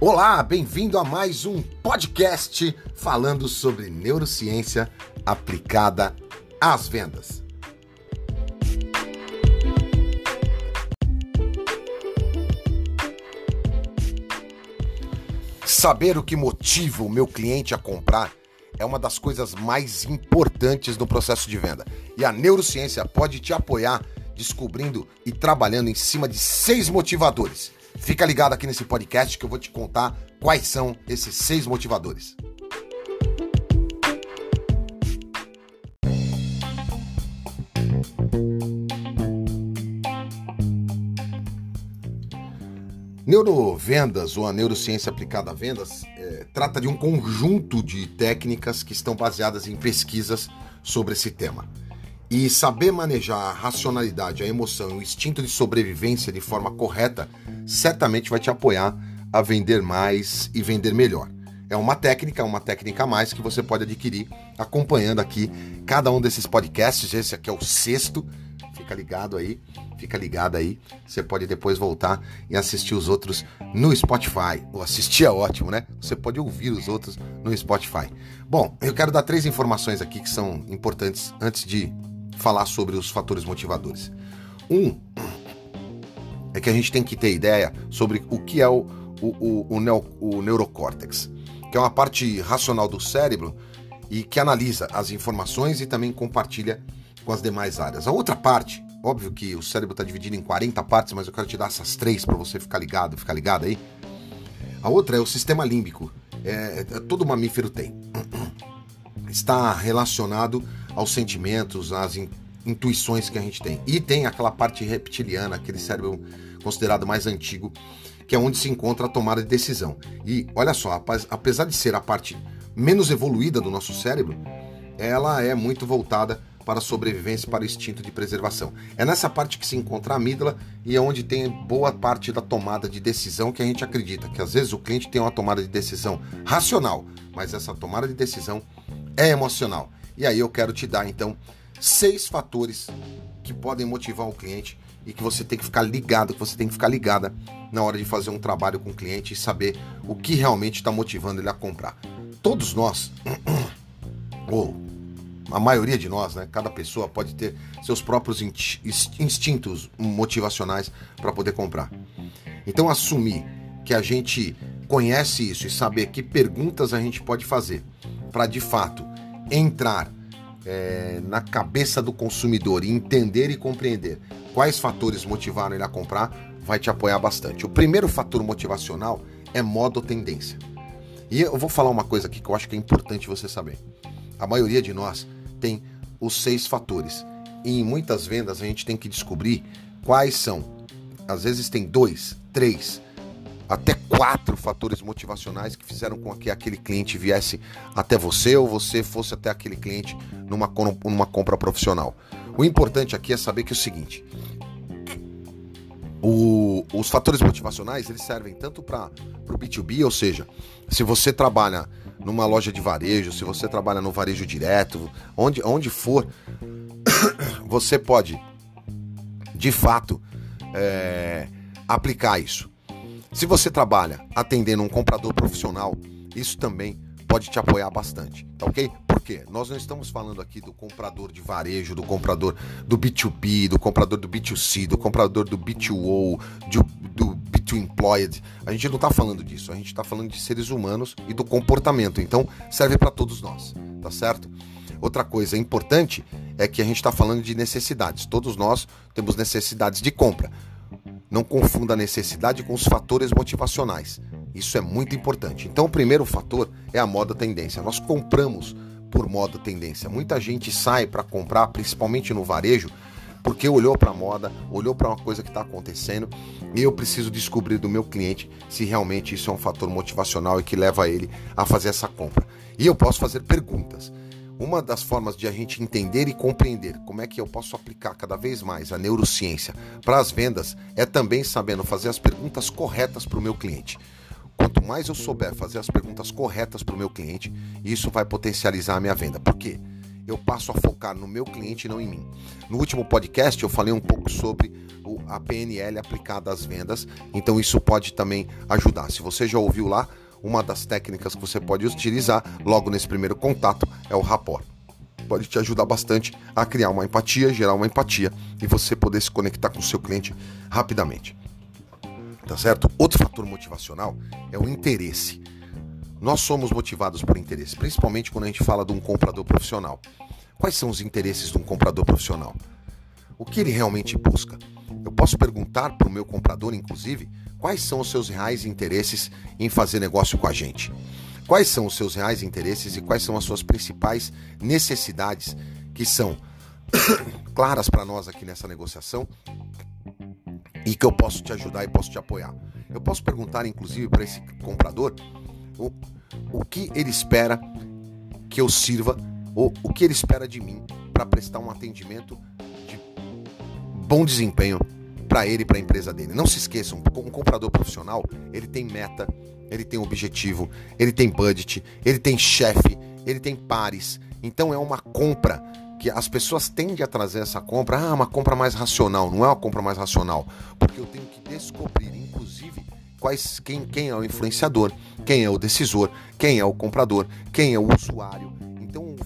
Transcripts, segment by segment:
Olá, bem-vindo a mais um podcast falando sobre neurociência aplicada às vendas. Saber o que motiva o meu cliente a comprar é uma das coisas mais importantes no processo de venda. E a neurociência pode te apoiar descobrindo e trabalhando em cima de seis motivadores. Fica ligado aqui nesse podcast que eu vou te contar quais são esses seis motivadores. Neurovendas ou a neurociência aplicada a vendas é, trata de um conjunto de técnicas que estão baseadas em pesquisas sobre esse tema. E saber manejar a racionalidade, a emoção e o instinto de sobrevivência de forma correta certamente vai te apoiar a vender mais e vender melhor. É uma técnica, uma técnica a mais que você pode adquirir acompanhando aqui cada um desses podcasts. Esse aqui é o sexto. Fica ligado aí Fica ligado aí. Você pode depois voltar e assistir os outros no Spotify. Ou assistir é ótimo, né? Você pode ouvir os outros no Spotify. Bom, eu quero dar três informações aqui que são importantes antes de falar sobre os fatores motivadores. Um é que a gente tem que ter ideia sobre o que é o, o, o, o, o neurocórtex, que é uma parte racional do cérebro e que analisa as informações e também compartilha com as demais áreas. A outra parte Óbvio que o cérebro está dividido em 40 partes, mas eu quero te dar essas três para você ficar ligado, ficar ligado aí. A outra é o sistema límbico. É, é, todo mamífero tem. Está relacionado aos sentimentos, às in, intuições que a gente tem. E tem aquela parte reptiliana, aquele cérebro considerado mais antigo, que é onde se encontra a tomada de decisão. E olha só, apesar de ser a parte menos evoluída do nosso cérebro, ela é muito voltada para a sobrevivência para o instinto de preservação. É nessa parte que se encontra a amígdala e é onde tem boa parte da tomada de decisão que a gente acredita, que às vezes o cliente tem uma tomada de decisão racional, mas essa tomada de decisão é emocional. E aí eu quero te dar então seis fatores que podem motivar o cliente e que você tem que ficar ligado, que você tem que ficar ligada na hora de fazer um trabalho com o cliente e saber o que realmente está motivando ele a comprar. Todos nós, ou a maioria de nós, né, cada pessoa pode ter seus próprios instintos motivacionais para poder comprar. Então, assumir que a gente conhece isso e saber que perguntas a gente pode fazer para de fato entrar é, na cabeça do consumidor e entender e compreender quais fatores motivaram ele a comprar, vai te apoiar bastante. O primeiro fator motivacional é modo tendência. E eu vou falar uma coisa aqui que eu acho que é importante você saber. A maioria de nós tem os seis fatores. E em muitas vendas a gente tem que descobrir quais são. Às vezes tem dois, três, até quatro fatores motivacionais que fizeram com que aquele cliente viesse até você ou você fosse até aquele cliente numa, numa compra profissional. O importante aqui é saber que é o seguinte: o, os fatores motivacionais eles servem tanto para o B2B, ou seja, se você trabalha numa loja de varejo, se você trabalha no varejo direto, onde, onde for, você pode, de fato, é, aplicar isso. Se você trabalha atendendo um comprador profissional, isso também pode te apoiar bastante, tá ok? Por quê? Nós não estamos falando aqui do comprador de varejo, do comprador do B2B, do comprador do B2C, do comprador do B2O, do, do to employed. A gente não está falando disso, a gente está falando de seres humanos e do comportamento. Então serve para todos nós, tá certo? Outra coisa importante é que a gente está falando de necessidades. Todos nós temos necessidades de compra. Não confunda a necessidade com os fatores motivacionais. Isso é muito importante. Então, o primeiro fator é a moda tendência. Nós compramos por moda tendência. Muita gente sai para comprar, principalmente no varejo, porque olhou para a moda, olhou para uma coisa que está acontecendo e eu preciso descobrir do meu cliente se realmente isso é um fator motivacional e que leva ele a fazer essa compra. E eu posso fazer perguntas. Uma das formas de a gente entender e compreender como é que eu posso aplicar cada vez mais a neurociência para as vendas é também sabendo fazer as perguntas corretas para o meu cliente. Quanto mais eu souber fazer as perguntas corretas para o meu cliente, isso vai potencializar a minha venda. Por quê? eu passo a focar no meu cliente e não em mim. No último podcast eu falei um pouco sobre a PNL aplicada às vendas, então isso pode também ajudar. Se você já ouviu lá, uma das técnicas que você pode utilizar logo nesse primeiro contato é o rapport. Pode te ajudar bastante a criar uma empatia, gerar uma empatia e você poder se conectar com o seu cliente rapidamente. Tá certo? Outro fator motivacional é o interesse. Nós somos motivados por interesse, principalmente quando a gente fala de um comprador profissional. Quais são os interesses de um comprador profissional? O que ele realmente busca? Posso perguntar para o meu comprador, inclusive, quais são os seus reais interesses em fazer negócio com a gente. Quais são os seus reais interesses e quais são as suas principais necessidades que são claras para nós aqui nessa negociação e que eu posso te ajudar e posso te apoiar. Eu posso perguntar, inclusive, para esse comprador o, o que ele espera que eu sirva, ou o que ele espera de mim para prestar um atendimento de bom desempenho para ele e para a empresa dele. Não se esqueçam, um comprador profissional, ele tem meta, ele tem objetivo, ele tem budget, ele tem chefe, ele tem pares. Então é uma compra que as pessoas tendem a trazer essa compra, ah, uma compra mais racional, não é uma compra mais racional, porque eu tenho que descobrir, inclusive, quais, quem, quem é o influenciador, quem é o decisor, quem é o comprador, quem é o usuário.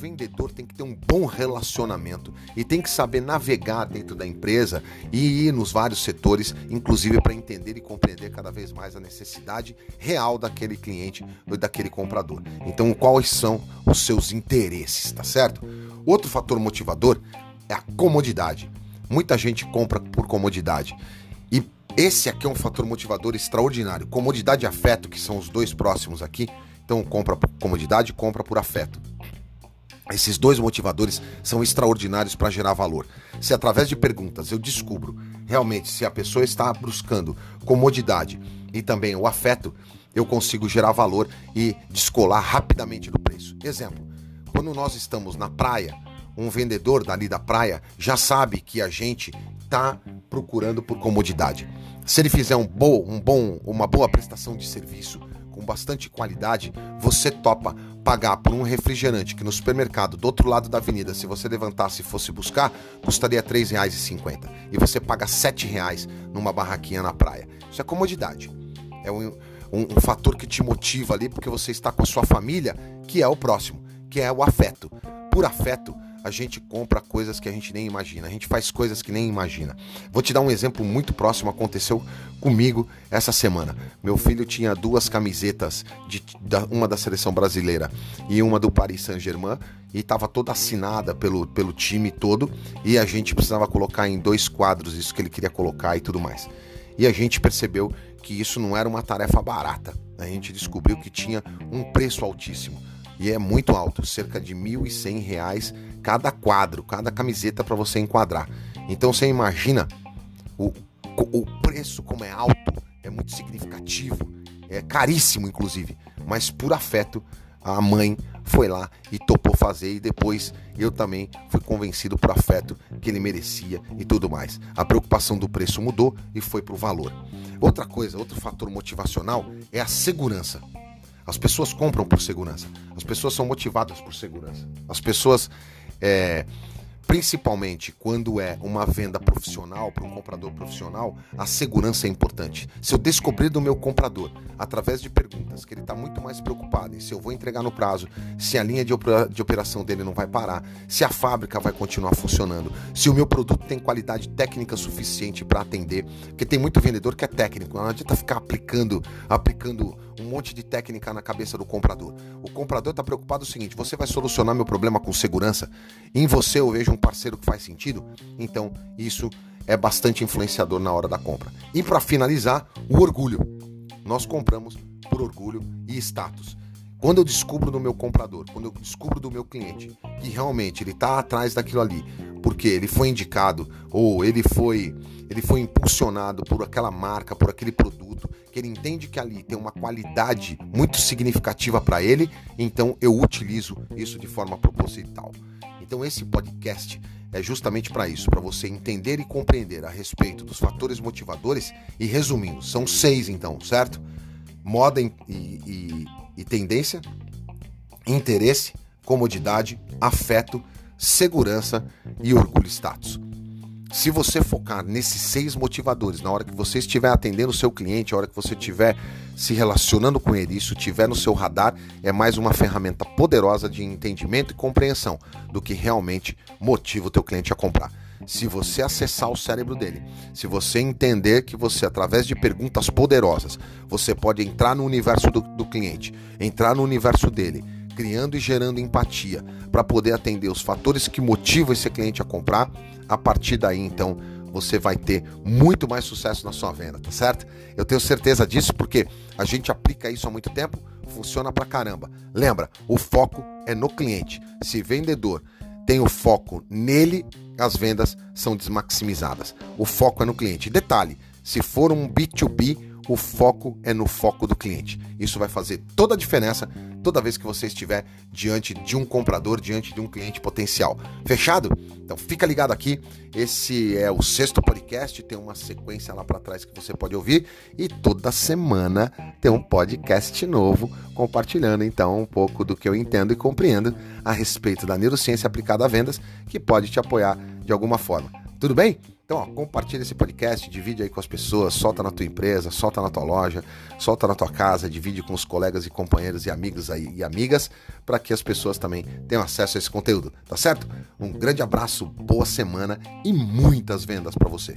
Vendedor tem que ter um bom relacionamento e tem que saber navegar dentro da empresa e ir nos vários setores, inclusive para entender e compreender cada vez mais a necessidade real daquele cliente ou daquele comprador. Então, quais são os seus interesses, tá certo? Outro fator motivador é a comodidade. Muita gente compra por comodidade. E esse aqui é um fator motivador extraordinário. Comodidade e afeto, que são os dois próximos aqui. Então, compra por comodidade, compra por afeto. Esses dois motivadores são extraordinários para gerar valor. Se através de perguntas eu descubro realmente se a pessoa está buscando comodidade e também o afeto, eu consigo gerar valor e descolar rapidamente do preço. Exemplo: quando nós estamos na praia, um vendedor dali da praia já sabe que a gente está procurando por comodidade. Se ele fizer um, bo, um bom, uma boa prestação de serviço com bastante qualidade, você topa pagar por um refrigerante que no supermercado do outro lado da avenida, se você levantasse e fosse buscar, custaria R$ 3,50. E você paga R$ 7,00 numa barraquinha na praia. Isso é comodidade. É um, um, um fator que te motiva ali porque você está com a sua família, que é o próximo, que é o afeto. Por afeto, a gente compra coisas que a gente nem imagina, a gente faz coisas que nem imagina. Vou te dar um exemplo muito próximo, aconteceu comigo essa semana. Meu filho tinha duas camisetas, de, da, uma da seleção brasileira e uma do Paris Saint-Germain, e estava toda assinada pelo, pelo time todo, e a gente precisava colocar em dois quadros isso que ele queria colocar e tudo mais. E a gente percebeu que isso não era uma tarefa barata. A gente descobriu que tinha um preço altíssimo e é muito alto, cerca de R$ 1.100 cada quadro, cada camiseta para você enquadrar. Então você imagina o, o preço como é alto, é muito significativo, é caríssimo inclusive, mas por afeto a mãe foi lá e topou fazer e depois eu também fui convencido por afeto que ele merecia e tudo mais. A preocupação do preço mudou e foi para o valor. Outra coisa, outro fator motivacional é a segurança. As pessoas compram por segurança. As pessoas são motivadas por segurança. As pessoas, é, principalmente quando é uma venda profissional para um comprador profissional, a segurança é importante. Se eu descobrir do meu comprador, através de perguntas, que ele está muito mais preocupado em se eu vou entregar no prazo, se a linha de, operação dele não vai parar, se a fábrica vai continuar funcionando, se o meu produto tem qualidade técnica suficiente para atender, porque tem muito vendedor que é técnico, não adianta ficar aplicando, aplicando um monte de técnica na cabeça do comprador. O comprador está preocupado o seguinte: você vai solucionar meu problema com segurança? Em você eu vejo um parceiro que faz sentido? Então isso é bastante influenciador na hora da compra. E para finalizar, o orgulho. Nós compramos por orgulho e status. Quando eu descubro do meu comprador, quando eu descubro do meu cliente que realmente ele está atrás daquilo ali, porque ele foi indicado ou ele foi ele foi impulsionado por aquela marca, por aquele produto, que ele entende que ali tem uma qualidade muito significativa para ele, então eu utilizo isso de forma proposital. Então esse podcast é justamente para isso, para você entender e compreender a respeito dos fatores motivadores e resumindo, são seis então, certo? Moda e, e, e tendência, interesse, comodidade, afeto, segurança e orgulho status. Se você focar nesses seis motivadores, na hora que você estiver atendendo o seu cliente, na hora que você estiver se relacionando com ele, isso estiver no seu radar, é mais uma ferramenta poderosa de entendimento e compreensão do que realmente motiva o teu cliente a comprar. Se você acessar o cérebro dele, se você entender que você, através de perguntas poderosas, você pode entrar no universo do, do cliente, entrar no universo dele, criando e gerando empatia para poder atender os fatores que motivam esse cliente a comprar, a partir daí então você vai ter muito mais sucesso na sua venda, tá certo? Eu tenho certeza disso porque a gente aplica isso há muito tempo, funciona pra caramba. Lembra, o foco é no cliente. Se vendedor tem o foco nele, as vendas são desmaximizadas. O foco é no cliente. Detalhe, se for um B2B, o foco é no foco do cliente. Isso vai fazer toda a diferença toda vez que você estiver diante de um comprador, diante de um cliente potencial. Fechado? Então fica ligado aqui. Esse é o sexto podcast, tem uma sequência lá para trás que você pode ouvir e toda semana tem um podcast novo compartilhando então um pouco do que eu entendo e compreendo a respeito da neurociência aplicada a vendas que pode te apoiar de alguma forma. Tudo bem? Então, ó, compartilha esse podcast, divide aí com as pessoas, solta na tua empresa, solta na tua loja, solta na tua casa, divide com os colegas e companheiros e amigos aí e amigas, para que as pessoas também tenham acesso a esse conteúdo, tá certo? Um grande abraço, boa semana e muitas vendas para você.